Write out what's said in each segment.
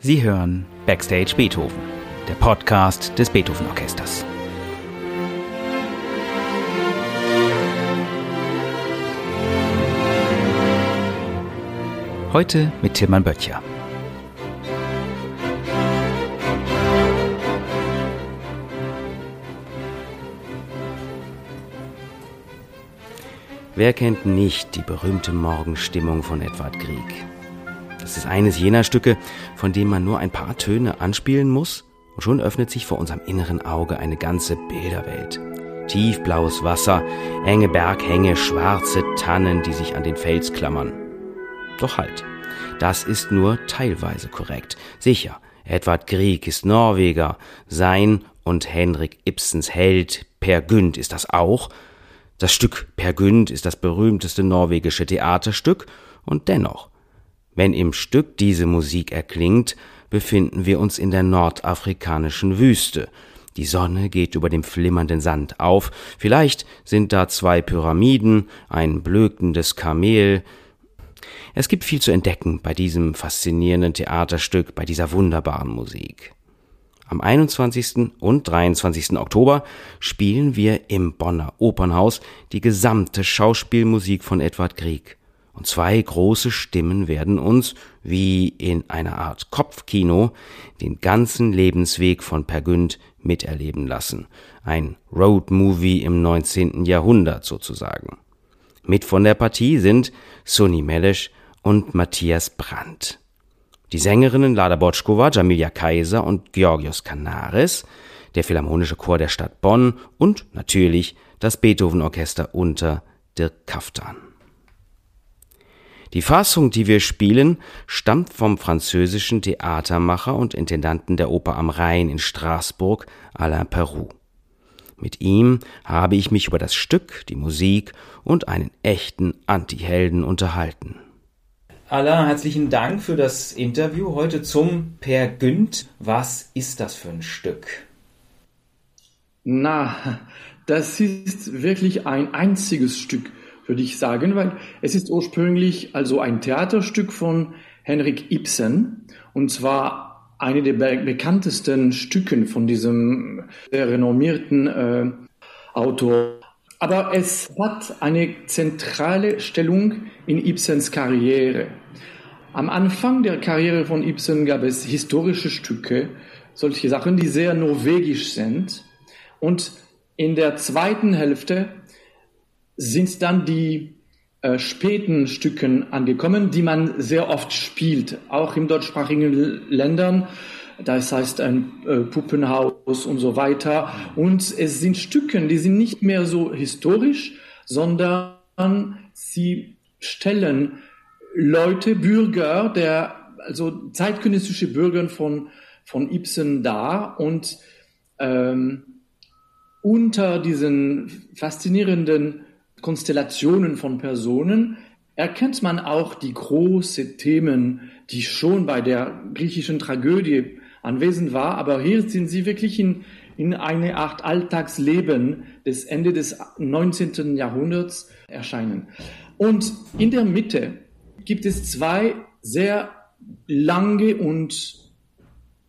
Sie hören Backstage Beethoven, der Podcast des Beethoven Orchesters. Heute mit Tilman Böttcher. Wer kennt nicht die berühmte Morgenstimmung von Edward Grieg? Das ist eines jener Stücke, von dem man nur ein paar Töne anspielen muss und schon öffnet sich vor unserem inneren Auge eine ganze Bilderwelt. Tiefblaues Wasser, enge Berghänge, schwarze Tannen, die sich an den Fels klammern. Doch halt, das ist nur teilweise korrekt. Sicher, Edward Grieg ist Norweger, sein und Henrik Ibsens Held Per Gynt ist das auch, das Stück Per Gynt ist das berühmteste norwegische Theaterstück und dennoch, wenn im Stück diese Musik erklingt, befinden wir uns in der nordafrikanischen Wüste. Die Sonne geht über dem flimmernden Sand auf, vielleicht sind da zwei Pyramiden, ein blökendes Kamel. Es gibt viel zu entdecken bei diesem faszinierenden Theaterstück, bei dieser wunderbaren Musik. Am 21. und 23. Oktober spielen wir im Bonner Opernhaus die gesamte Schauspielmusik von Edward Grieg. Und zwei große Stimmen werden uns, wie in einer Art Kopfkino, den ganzen Lebensweg von Per Günd miterleben lassen. Ein Roadmovie im 19. Jahrhundert sozusagen. Mit von der Partie sind Sonny Melesch und Matthias Brandt. Die Sängerinnen Lada Botschkova, Jamilia Kaiser und Georgios Canaris, der Philharmonische Chor der Stadt Bonn und natürlich das Beethoven-Orchester unter Dirk Kaftan. Die Fassung, die wir spielen, stammt vom französischen Theatermacher und Intendanten der Oper am Rhein in Straßburg, Alain Perroux. Mit ihm habe ich mich über das Stück, die Musik und einen echten Antihelden unterhalten. Alain, herzlichen Dank für das Interview heute zum Per Günd. Was ist das für ein Stück? Na, das ist wirklich ein einziges Stück, würde ich sagen, weil es ist ursprünglich also ein Theaterstück von Henrik Ibsen und zwar eine der bekanntesten Stücken von diesem sehr renommierten äh, Autor aber es hat eine zentrale Stellung in Ibsens Karriere. Am Anfang der Karriere von Ibsen gab es historische Stücke, solche Sachen, die sehr norwegisch sind. Und in der zweiten Hälfte sind dann die äh, späten Stücken angekommen, die man sehr oft spielt, auch in deutschsprachigen Ländern das heißt ein äh, Puppenhaus und so weiter. Und es sind Stücken, die sind nicht mehr so historisch, sondern sie stellen Leute, Bürger, der, also zeitgenössische Bürger von, von Ibsen dar und ähm, unter diesen faszinierenden Konstellationen von Personen erkennt man auch die großen Themen, die schon bei der griechischen Tragödie anwesend war, aber hier sind sie wirklich in, in eine Art Alltagsleben des Ende des 19. Jahrhunderts erscheinen. Und in der Mitte gibt es zwei sehr lange und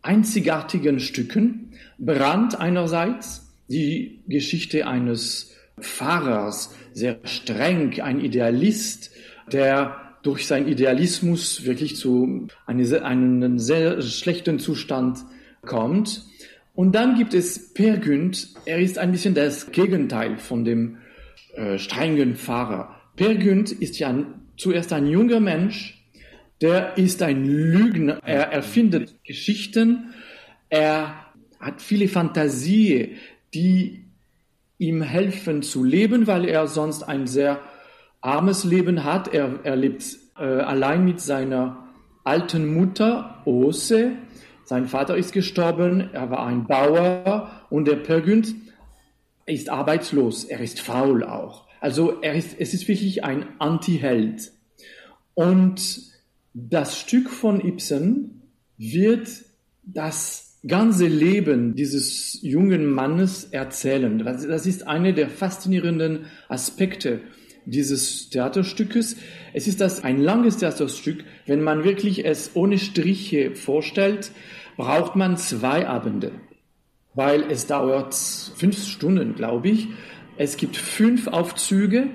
einzigartigen Stücken. Brand einerseits, die Geschichte eines Pfarrers, sehr streng, ein Idealist, der durch seinen Idealismus wirklich zu eine, einem sehr schlechten Zustand kommt. Und dann gibt es Per Günd, er ist ein bisschen das Gegenteil von dem äh, strengen Pfarrer. Per Günd ist ja zuerst ein junger Mensch, der ist ein Lügner, er erfindet Geschichten, er hat viele Fantasien, die ihm helfen zu leben, weil er sonst ein sehr armes Leben hat. Er, er lebt äh, allein mit seiner alten Mutter, Ose. Sein Vater ist gestorben, er war ein Bauer und der Pergünd ist arbeitslos, er ist faul auch. Also er ist, es ist wirklich ein Anti-Held. Und das Stück von Ibsen wird das ganze Leben dieses jungen Mannes erzählen. Das, ist eine der faszinierenden Aspekte dieses Theaterstückes. Es ist das ein langes Theaterstück. Wenn man wirklich es ohne Striche vorstellt, braucht man zwei Abende, weil es dauert fünf Stunden, glaube ich. Es gibt fünf Aufzüge.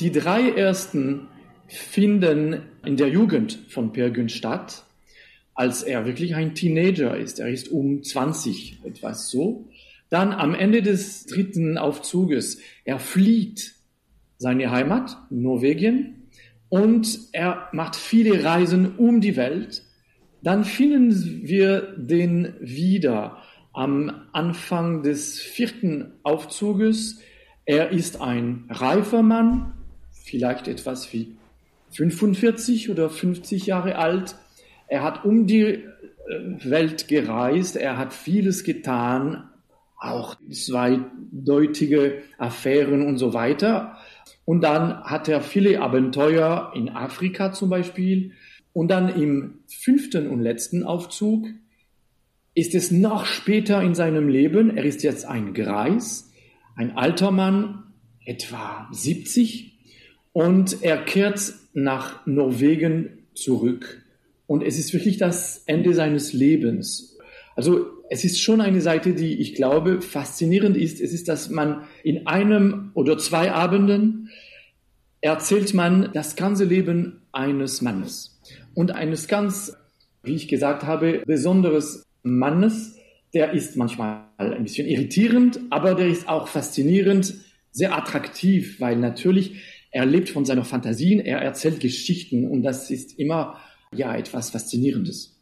Die drei ersten finden in der Jugend von Per Günd statt, als er wirklich ein Teenager ist. Er ist um 20, etwas so. Dann am Ende des dritten Aufzuges, er flieht seine Heimat, Norwegen, und er macht viele Reisen um die Welt. Dann finden wir den wieder am Anfang des vierten Aufzuges. Er ist ein reifer Mann, vielleicht etwas wie 45 oder 50 Jahre alt. Er hat um die äh, Welt gereist, er hat vieles getan, auch zweideutige Affären und so weiter. Und dann hat er viele Abenteuer in Afrika zum Beispiel. Und dann im fünften und letzten Aufzug ist es noch später in seinem Leben. Er ist jetzt ein Greis, ein alter Mann, etwa 70. Und er kehrt nach Norwegen zurück. Und es ist wirklich das Ende seines Lebens. Also es ist schon eine Seite, die ich glaube faszinierend ist. Es ist, dass man in einem oder zwei Abenden erzählt man das ganze Leben eines Mannes und eines ganz, wie ich gesagt habe, besonderes Mannes. Der ist manchmal ein bisschen irritierend, aber der ist auch faszinierend, sehr attraktiv, weil natürlich er lebt von seiner Fantasien, er erzählt Geschichten und das ist immer ja etwas Faszinierendes.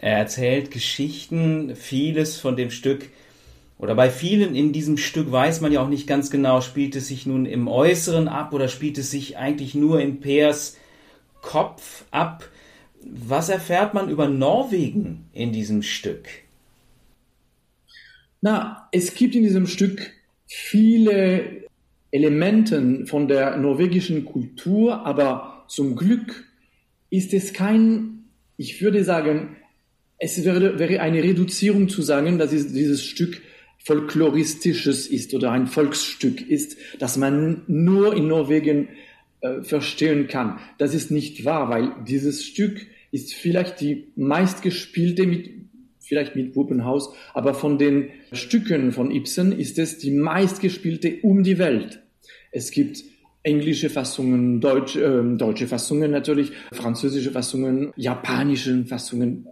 Er erzählt Geschichten, vieles von dem Stück oder bei vielen in diesem Stück weiß man ja auch nicht ganz genau, spielt es sich nun im Äußeren ab oder spielt es sich eigentlich nur in Peers Kopf ab. Was erfährt man über Norwegen in diesem Stück? Na, es gibt in diesem Stück viele Elementen von der norwegischen Kultur, aber zum Glück ist es kein, ich würde sagen, es wäre, wäre eine Reduzierung zu sagen, dass dieses Stück folkloristisches ist oder ein Volksstück ist, das man nur in Norwegen äh, verstehen kann. Das ist nicht wahr, weil dieses Stück ist vielleicht die meistgespielte mit vielleicht mit Puppenhaus, aber von den Stücken von Ibsen ist es die meistgespielte um die Welt. Es gibt englische Fassungen, Deutsch, äh, deutsche Fassungen natürlich, französische Fassungen, japanische Fassungen.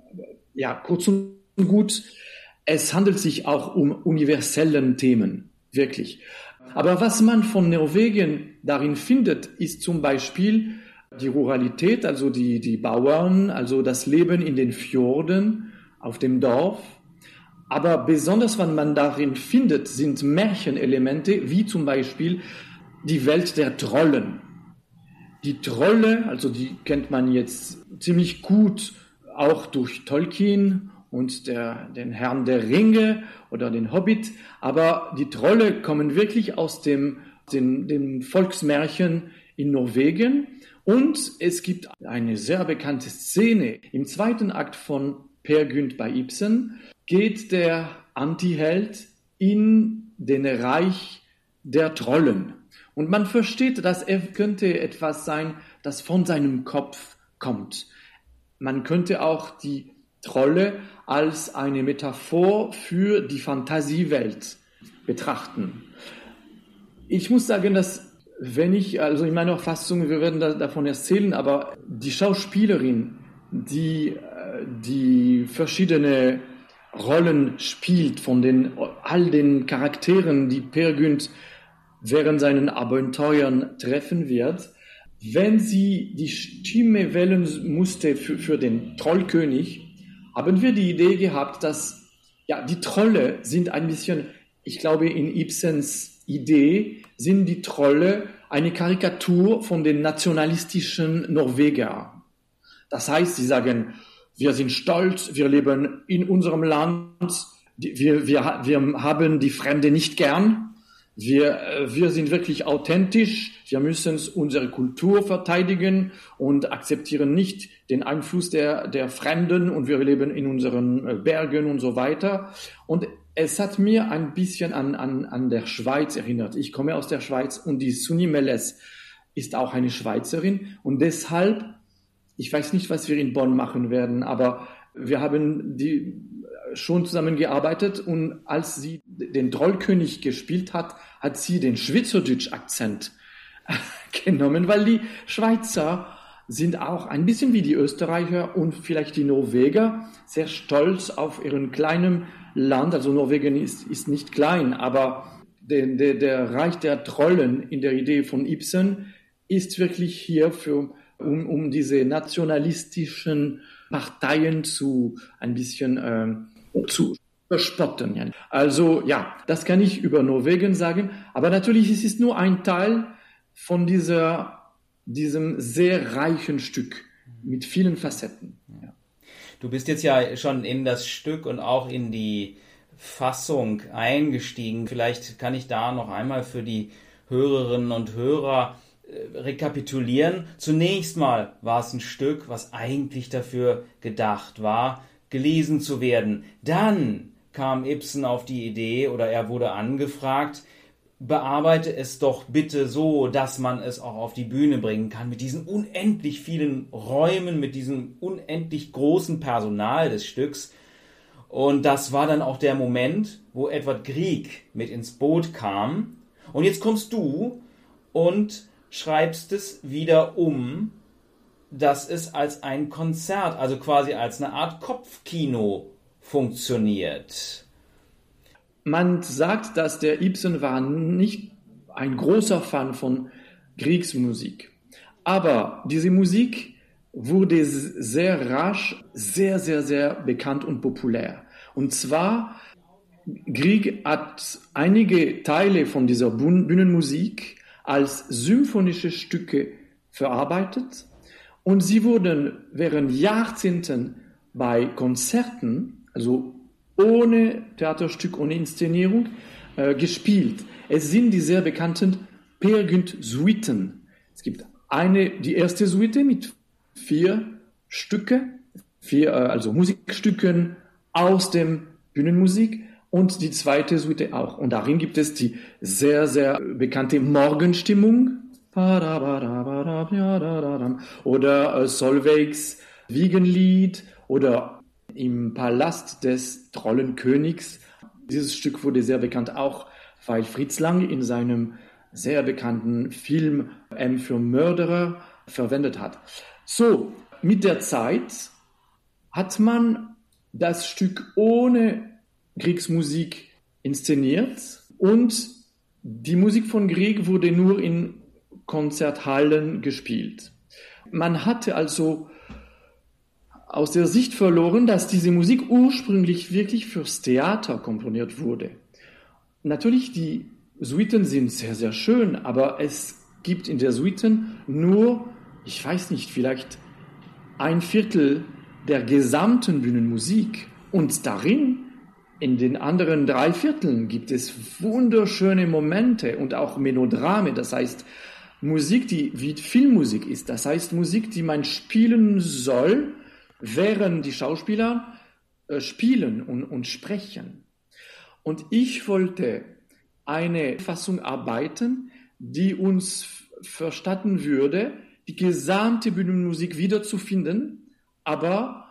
Ja, kurz und gut, es handelt sich auch um universellen Themen, wirklich. Aber was man von Norwegen darin findet, ist zum Beispiel die Ruralität, also die, die Bauern, also das Leben in den Fjorden, auf dem Dorf. Aber besonders, was man darin findet, sind Märchenelemente, wie zum Beispiel die Welt der Trollen. Die Trolle, also die kennt man jetzt ziemlich gut auch durch Tolkien und der, den Herrn der Ringe oder den Hobbit, aber die Trolle kommen wirklich aus dem, den, den Volksmärchen in Norwegen und es gibt eine sehr bekannte Szene im zweiten Akt von Per Günd bei Ibsen, geht der Antiheld in den Reich der Trollen. Und man versteht, dass er könnte etwas sein, das von seinem Kopf kommt. Man könnte auch die Trolle als eine Metaphor für die Fantasiewelt betrachten. Ich muss sagen, dass wenn ich, also in meiner Fassung, wir werden da, davon erzählen, aber die Schauspielerin, die, äh, die verschiedene Rollen spielt von den, all den Charakteren, die Per Günd während seinen Abenteuern treffen wird, wenn sie die Stimme wählen musste für, für den Trollkönig, haben wir die Idee gehabt, dass ja, die Trolle sind ein bisschen, ich glaube, in Ibsens Idee sind die Trolle eine Karikatur von den nationalistischen Norweger. Das heißt, sie sagen, wir sind stolz, wir leben in unserem Land, wir, wir, wir haben die Fremde nicht gern, wir, äh, wir sind wirklich authentisch. Wir müssen unsere Kultur verteidigen und akzeptieren nicht den Einfluss der, der Fremden und wir leben in unseren äh, Bergen und so weiter. Und es hat mir ein bisschen an, an, an der Schweiz erinnert. Ich komme aus der Schweiz und die Suni Meles ist auch eine Schweizerin und deshalb, ich weiß nicht, was wir in Bonn machen werden, aber wir haben die schon zusammengearbeitet und als sie den Trollkönig gespielt hat, hat sie den Schweizerdeutsch-Akzent genommen, weil die Schweizer sind auch ein bisschen wie die Österreicher und vielleicht die Norweger sehr stolz auf ihren kleinen Land. Also Norwegen ist, ist nicht klein, aber der, der, der Reich der Trollen in der Idee von Ibsen ist wirklich hier für, um, um diese nationalistischen Parteien zu ein bisschen äh, zu verspotten. Also ja, das kann ich über Norwegen sagen, aber natürlich ist es nur ein Teil von dieser, diesem sehr reichen Stück mit vielen Facetten. Ja. Du bist jetzt ja schon in das Stück und auch in die Fassung eingestiegen. Vielleicht kann ich da noch einmal für die Hörerinnen und Hörer äh, rekapitulieren. Zunächst mal war es ein Stück, was eigentlich dafür gedacht war, gelesen zu werden. Dann kam Ibsen auf die Idee oder er wurde angefragt, bearbeite es doch bitte so, dass man es auch auf die Bühne bringen kann, mit diesen unendlich vielen Räumen, mit diesem unendlich großen Personal des Stücks. Und das war dann auch der Moment, wo Edward Grieg mit ins Boot kam. Und jetzt kommst du und schreibst es wieder um, dass es als ein Konzert, also quasi als eine Art Kopfkino funktioniert. Man sagt, dass der Ibsen war nicht ein großer Fan von Kriegsmusik. Aber diese Musik wurde sehr rasch sehr, sehr, sehr bekannt und populär. Und zwar, Grieg hat einige Teile von dieser Bühnenmusik als symphonische Stücke verarbeitet und sie wurden während Jahrzehnten bei Konzerten, also ohne Theaterstück, ohne Inszenierung, äh, gespielt. Es sind die sehr bekannten Peer Gynt Suiten. Es gibt eine, die erste Suite mit vier Stücke, vier, äh, also Musikstücken aus dem Bühnenmusik und die zweite Suite auch. Und darin gibt es die sehr, sehr bekannte Morgenstimmung oder äh, Solveigs Wiegenlied oder im Palast des Trollenkönigs. Dieses Stück wurde sehr bekannt auch, weil Fritz Lang in seinem sehr bekannten Film M für Mörderer verwendet hat. So, mit der Zeit hat man das Stück ohne Kriegsmusik inszeniert und die Musik von Grieg wurde nur in Konzerthallen gespielt. Man hatte also aus der Sicht verloren, dass diese Musik ursprünglich wirklich fürs Theater komponiert wurde. Natürlich, die Suiten sind sehr, sehr schön, aber es gibt in der Suiten nur, ich weiß nicht, vielleicht ein Viertel der gesamten Bühnenmusik. Und darin in den anderen drei Vierteln gibt es wunderschöne Momente und auch Melodrame, das heißt Musik, die wie Filmmusik ist, das heißt Musik, die man spielen soll, während die Schauspieler äh, spielen und, und sprechen. Und ich wollte eine Fassung arbeiten, die uns verstatten würde, die gesamte Bühnenmusik wiederzufinden, aber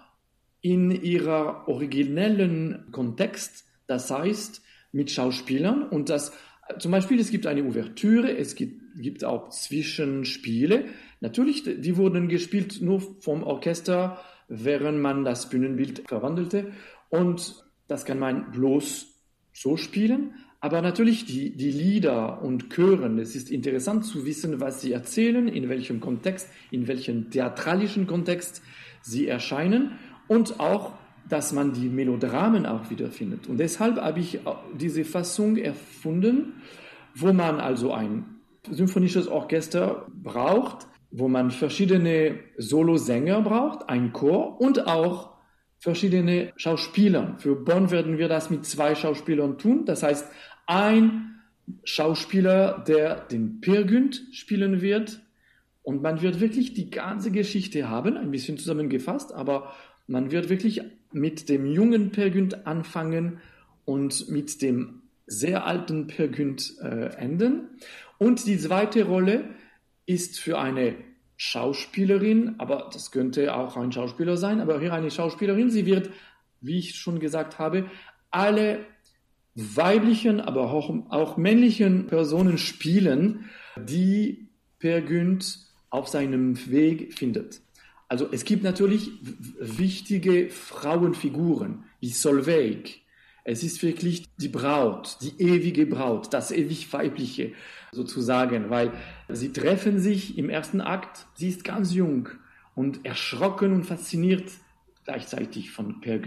in ihrer originellen Kontext, das heißt mit Schauspielern und das zum Beispiel, es gibt eine Ouvertüre, es gibt, gibt auch Zwischenspiele. Natürlich, die wurden gespielt nur vom Orchester, während man das Bühnenbild verwandelte. Und das kann man bloß so spielen. Aber natürlich die, die Lieder und Chören, es ist interessant zu wissen, was sie erzählen, in welchem Kontext, in welchem theatralischen Kontext sie erscheinen und auch, dass man die Melodramen auch wiederfindet. Und deshalb habe ich diese Fassung erfunden, wo man also ein symphonisches Orchester braucht, wo man verschiedene Solosänger braucht, ein Chor und auch verschiedene Schauspieler. Für Bonn werden wir das mit zwei Schauspielern tun. Das heißt, ein Schauspieler, der den Pirgünd spielen wird. Und man wird wirklich die ganze Geschichte haben, ein bisschen zusammengefasst, aber man wird wirklich mit dem jungen Pirgünd anfangen und mit dem sehr alten Pirgünd äh, enden. Und die zweite Rolle ist für eine Schauspielerin, aber das könnte auch ein Schauspieler sein, aber hier eine Schauspielerin, sie wird, wie ich schon gesagt habe, alle weiblichen, aber auch, auch männlichen Personen spielen, die Per Günd auf seinem Weg findet. Also es gibt natürlich wichtige Frauenfiguren wie Solveig. Es ist wirklich die Braut, die ewige Braut, das ewig weibliche sozusagen, weil sie treffen sich im ersten Akt. Sie ist ganz jung und erschrocken und fasziniert gleichzeitig von Per.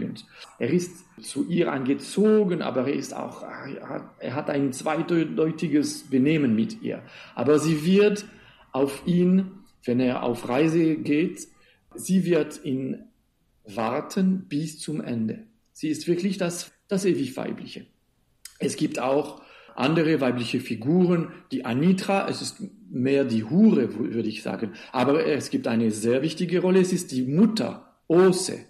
Er ist zu ihr angezogen, aber er ist auch, er hat ein zweideutiges Benehmen mit ihr. Aber sie wird auf ihn, wenn er auf Reise geht, sie wird ihn warten bis zum Ende. Sie ist wirklich das, das ewig Weibliche. Es gibt auch andere weibliche Figuren, die Anitra, es ist mehr die Hure, würde ich sagen. Aber es gibt eine sehr wichtige Rolle, es ist die Mutter, Ose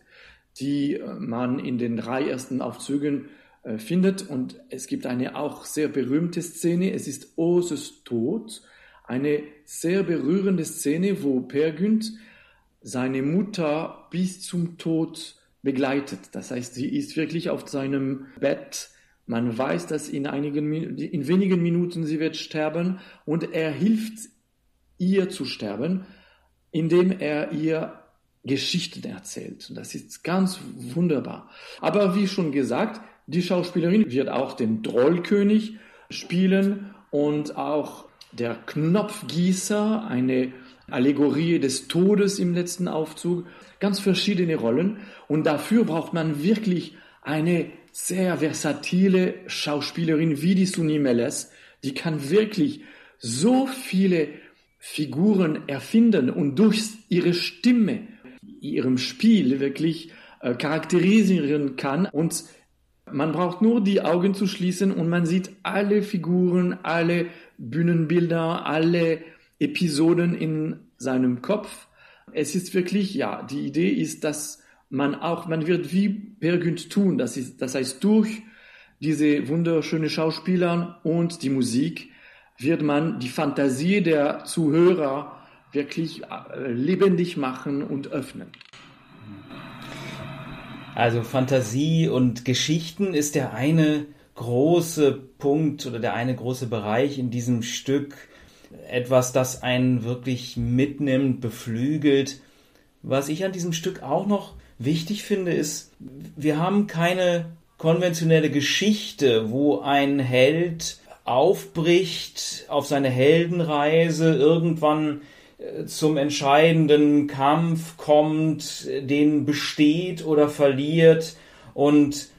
die äh, man in den drei ersten Aufzügen äh, findet. Und es gibt eine auch sehr berühmte Szene, es ist Oses Tod, eine sehr berührende Szene, wo Per Günd seine Mutter bis zum Tod begleitet. Das heißt, sie ist wirklich auf seinem Bett. Man weiß, dass in, einigen, in wenigen Minuten sie wird sterben und er hilft ihr zu sterben, indem er ihr Geschichten erzählt. Das ist ganz wunderbar. Aber wie schon gesagt, die Schauspielerin wird auch den Trollkönig spielen und auch der Knopfgießer, eine Allegorie des Todes im letzten Aufzug, ganz verschiedene Rollen. Und dafür braucht man wirklich eine sehr versatile Schauspielerin wie die Suni Meles. Die kann wirklich so viele Figuren erfinden und durch ihre Stimme ihrem Spiel wirklich äh, charakterisieren kann und man braucht nur die Augen zu schließen und man sieht alle Figuren, alle Bühnenbilder, alle Episoden in seinem Kopf. Es ist wirklich, ja, die Idee ist, dass man auch, man wird wie Per tun, das, ist, das heißt durch diese wunderschöne Schauspieler und die Musik wird man die Fantasie der Zuhörer wirklich äh, lebendig machen und öffnen. Also Fantasie und Geschichten ist der eine große Punkt oder der eine große Bereich in diesem Stück. Etwas, das einen wirklich mitnimmt, beflügelt. Was ich an diesem Stück auch noch wichtig finde, ist, wir haben keine konventionelle Geschichte, wo ein Held aufbricht auf seine Heldenreise, irgendwann zum entscheidenden Kampf kommt, den besteht oder verliert und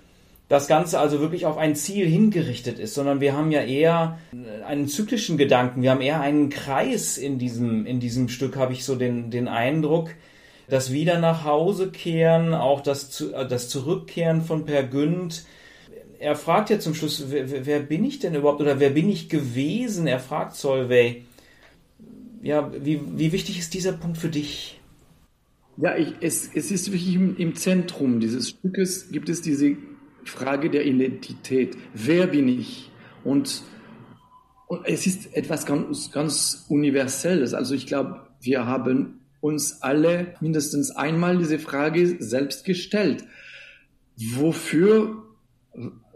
das Ganze also wirklich auf ein Ziel hingerichtet ist, sondern wir haben ja eher einen zyklischen Gedanken, wir haben eher einen Kreis in diesem, in diesem Stück, habe ich so den, den Eindruck, das Wieder nach Hause kehren, auch das, das Zurückkehren von Per Günd. Er fragt ja zum Schluss, wer, wer bin ich denn überhaupt oder wer bin ich gewesen? Er fragt Solveig ja, wie, wie wichtig ist dieser Punkt für dich? Ja, ich, es, es ist wirklich im, im Zentrum dieses Stückes gibt es diese Frage der Identität. Wer bin ich? Und, und es ist etwas ganz, ganz Universelles. Also ich glaube, wir haben uns alle mindestens einmal diese Frage selbst gestellt. Wofür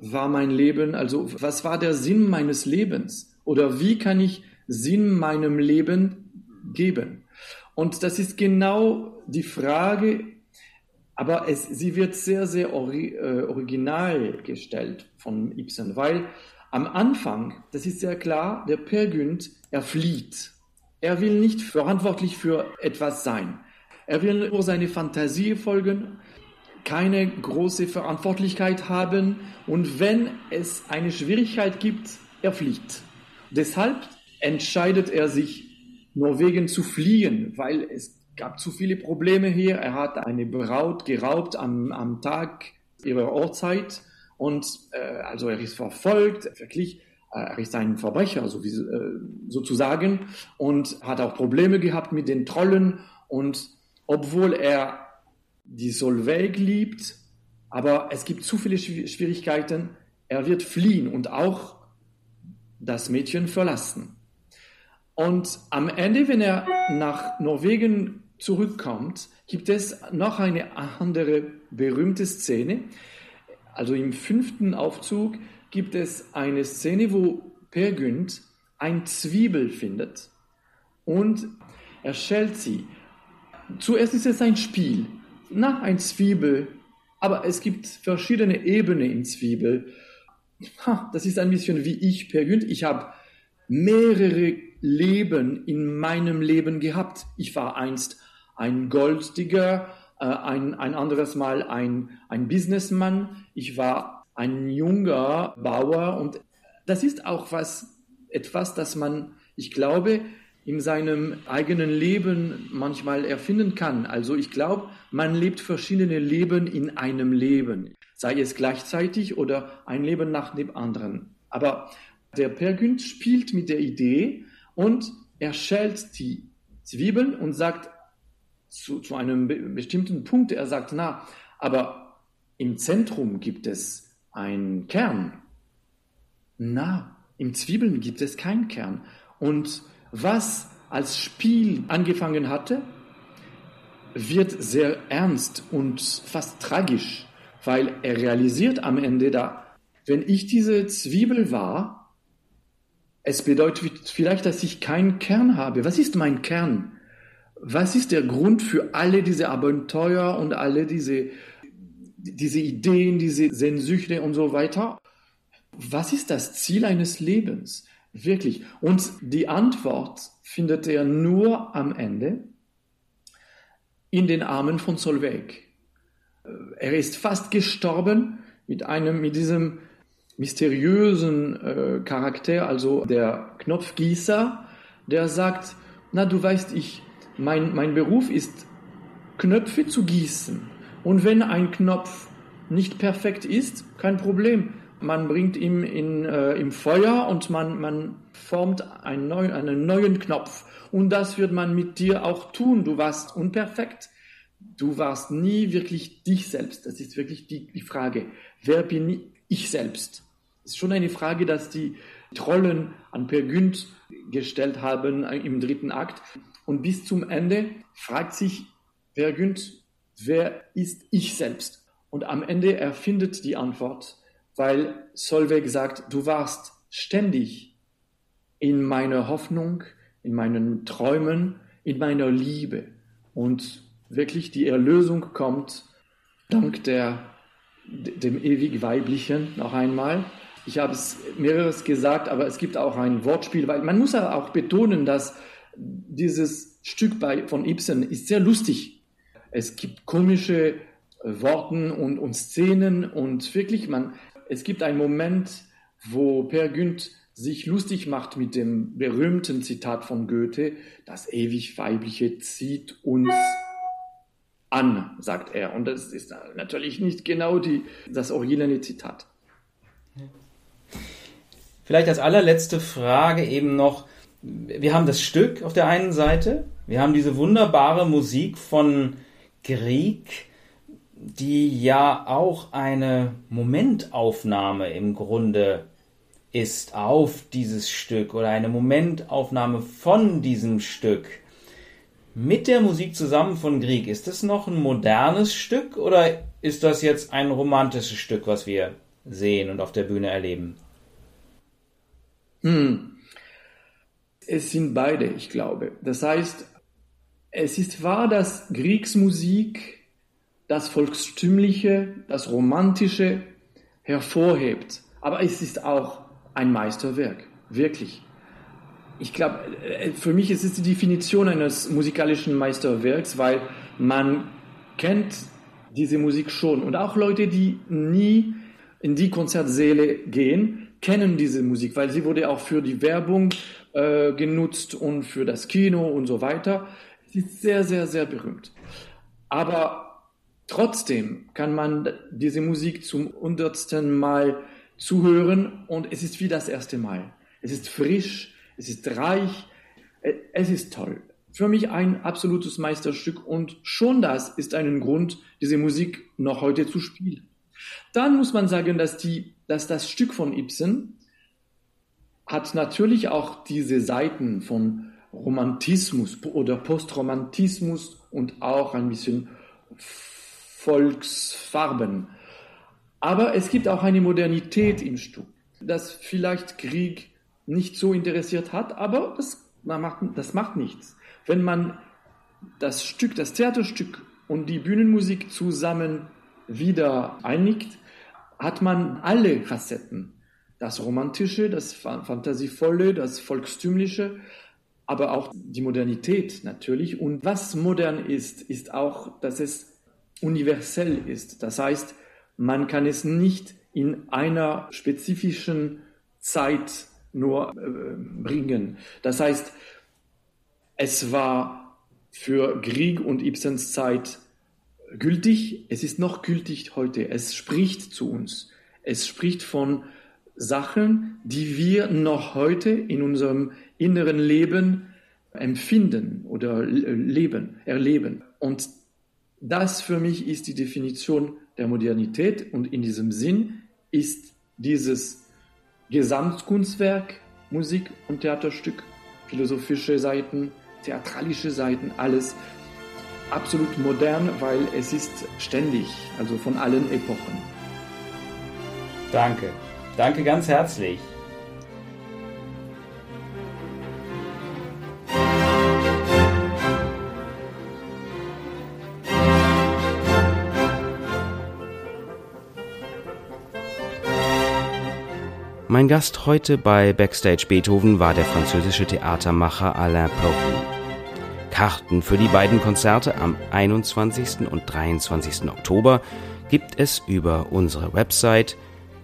war mein Leben, also was war der Sinn meines Lebens? Oder wie kann ich Sinn meinem Leben geben? Und das ist genau die Frage, aber es, sie wird sehr, sehr ori äh, original gestellt von Ibsen, weil am Anfang, das ist sehr klar, der Günd, er flieht. Er will nicht verantwortlich für etwas sein. Er will nur seine Fantasie folgen, keine große Verantwortlichkeit haben und wenn es eine Schwierigkeit gibt, er flieht. Deshalb entscheidet er sich, Norwegen zu fliehen, weil es gab zu viele Probleme hier. Er hat eine Braut geraubt am, am Tag ihrer Hochzeit und äh, also er ist verfolgt, wirklich er ist ein Verbrecher äh, sozusagen und hat auch Probleme gehabt mit den Trollen und obwohl er die Solveig liebt, aber es gibt zu viele Schwierigkeiten, er wird fliehen und auch das Mädchen verlassen. Und am Ende, wenn er nach Norwegen zurückkommt, gibt es noch eine andere berühmte Szene. Also im fünften Aufzug gibt es eine Szene, wo Per Günd ein Zwiebel findet und er schält sie. Zuerst ist es ein Spiel. Na, ein Zwiebel. Aber es gibt verschiedene Ebenen in Zwiebel. Ha, das ist ein bisschen wie ich, Per Günd. Ich habe mehrere Leben in meinem Leben gehabt. Ich war einst ein Golddigger, äh, ein, ein anderes Mal ein, ein Businessman. Ich war ein junger Bauer und das ist auch was, etwas, das man, ich glaube, in seinem eigenen Leben manchmal erfinden kann. Also ich glaube, man lebt verschiedene Leben in einem Leben, sei es gleichzeitig oder ein Leben nach dem anderen. Aber der Per Günd spielt mit der Idee und er schält die Zwiebeln und sagt zu, zu einem be bestimmten Punkt, er sagt, na, aber im Zentrum gibt es einen Kern. Na, im Zwiebeln gibt es keinen Kern. Und was als Spiel angefangen hatte, wird sehr ernst und fast tragisch, weil er realisiert am Ende da, wenn ich diese Zwiebel war, es bedeutet vielleicht, dass ich keinen Kern habe. Was ist mein Kern? Was ist der Grund für alle diese Abenteuer und alle diese, diese Ideen, diese Sehnsüchte und so weiter? Was ist das Ziel eines Lebens? Wirklich. Und die Antwort findet er nur am Ende in den Armen von Solveig. Er ist fast gestorben mit einem, mit diesem mysteriösen äh, Charakter, also der Knopfgießer, der sagt, na du weißt, ich, mein, mein Beruf ist Knöpfe zu gießen. Und wenn ein Knopf nicht perfekt ist, kein Problem. Man bringt ihn in, äh, im Feuer und man, man formt einen neuen, einen neuen Knopf. Und das wird man mit dir auch tun. Du warst unperfekt. Du warst nie wirklich dich selbst. Das ist wirklich die, die Frage. Wer bin ich selbst? ist schon eine Frage, dass die Trollen an Per Günd gestellt haben im dritten Akt. Und bis zum Ende fragt sich Per Günd, wer ist ich selbst? Und am Ende erfindet die Antwort, weil Solveig sagt, du warst ständig in meiner Hoffnung, in meinen Träumen, in meiner Liebe. Und wirklich die Erlösung kommt dank der, dem ewig Weiblichen noch einmal. Ich habe es mehreres gesagt, aber es gibt auch ein Wortspiel, weil man muss ja auch betonen, dass dieses Stück bei, von Ibsen ist sehr lustig. Es gibt komische äh, Worten und, und Szenen und wirklich, man, es gibt einen Moment, wo Per Günd sich lustig macht mit dem berühmten Zitat von Goethe, das ewig Weibliche zieht uns an, sagt er. Und das ist natürlich nicht genau die, das originelle Zitat. Vielleicht als allerletzte Frage eben noch, wir haben das Stück auf der einen Seite, wir haben diese wunderbare Musik von Grieg, die ja auch eine Momentaufnahme im Grunde ist auf dieses Stück oder eine Momentaufnahme von diesem Stück. Mit der Musik zusammen von Grieg, ist das noch ein modernes Stück oder ist das jetzt ein romantisches Stück, was wir sehen und auf der Bühne erleben? Hm. Es sind beide, ich glaube. Das heißt, es ist wahr, dass Kriegsmusik das Volkstümliche, das Romantische hervorhebt. Aber es ist auch ein Meisterwerk, wirklich. Ich glaube, äh, für mich ist es die Definition eines musikalischen Meisterwerks, weil man kennt diese Musik schon. Und auch Leute, die nie in die Konzertsäle gehen, kennen diese Musik, weil sie wurde auch für die Werbung äh, genutzt und für das Kino und so weiter. Sie ist sehr, sehr, sehr berühmt. Aber trotzdem kann man diese Musik zum hundertsten Mal zu hören und es ist wie das erste Mal. Es ist frisch, es ist reich, äh, es ist toll. Für mich ein absolutes Meisterstück und schon das ist ein Grund, diese Musik noch heute zu spielen. Dann muss man sagen, dass, die, dass das Stück von Ibsen hat natürlich auch diese Seiten von Romantismus oder Postromantismus und auch ein bisschen Volksfarben. Aber es gibt auch eine Modernität im Stück, das vielleicht Krieg nicht so interessiert hat, aber das macht, das macht nichts. Wenn man das Stück, das Theaterstück und die Bühnenmusik zusammen wieder einigt, hat man alle Facetten. Das Romantische, das Fantasievolle, das Volkstümliche, aber auch die Modernität natürlich. Und was modern ist, ist auch, dass es universell ist. Das heißt, man kann es nicht in einer spezifischen Zeit nur äh, bringen. Das heißt, es war für Grieg und Ibsens Zeit gültig, es ist noch gültig heute. Es spricht zu uns. Es spricht von Sachen, die wir noch heute in unserem inneren Leben empfinden oder leben, erleben. Und das für mich ist die Definition der Modernität und in diesem Sinn ist dieses Gesamtkunstwerk, Musik und Theaterstück, philosophische Seiten, theatralische Seiten, alles absolut modern, weil es ist ständig, also von allen Epochen. Danke. Danke ganz herzlich. Mein Gast heute bei Backstage Beethoven war der französische Theatermacher Alain Pohu. Karten für die beiden Konzerte am 21. und 23. Oktober gibt es über unsere Website,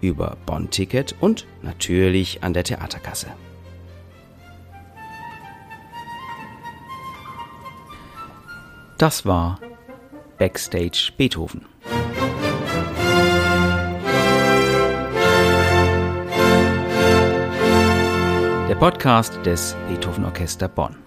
über Bonn-Ticket und natürlich an der Theaterkasse. Das war Backstage Beethoven. der Podcast des Beethoven Orchester Bonn.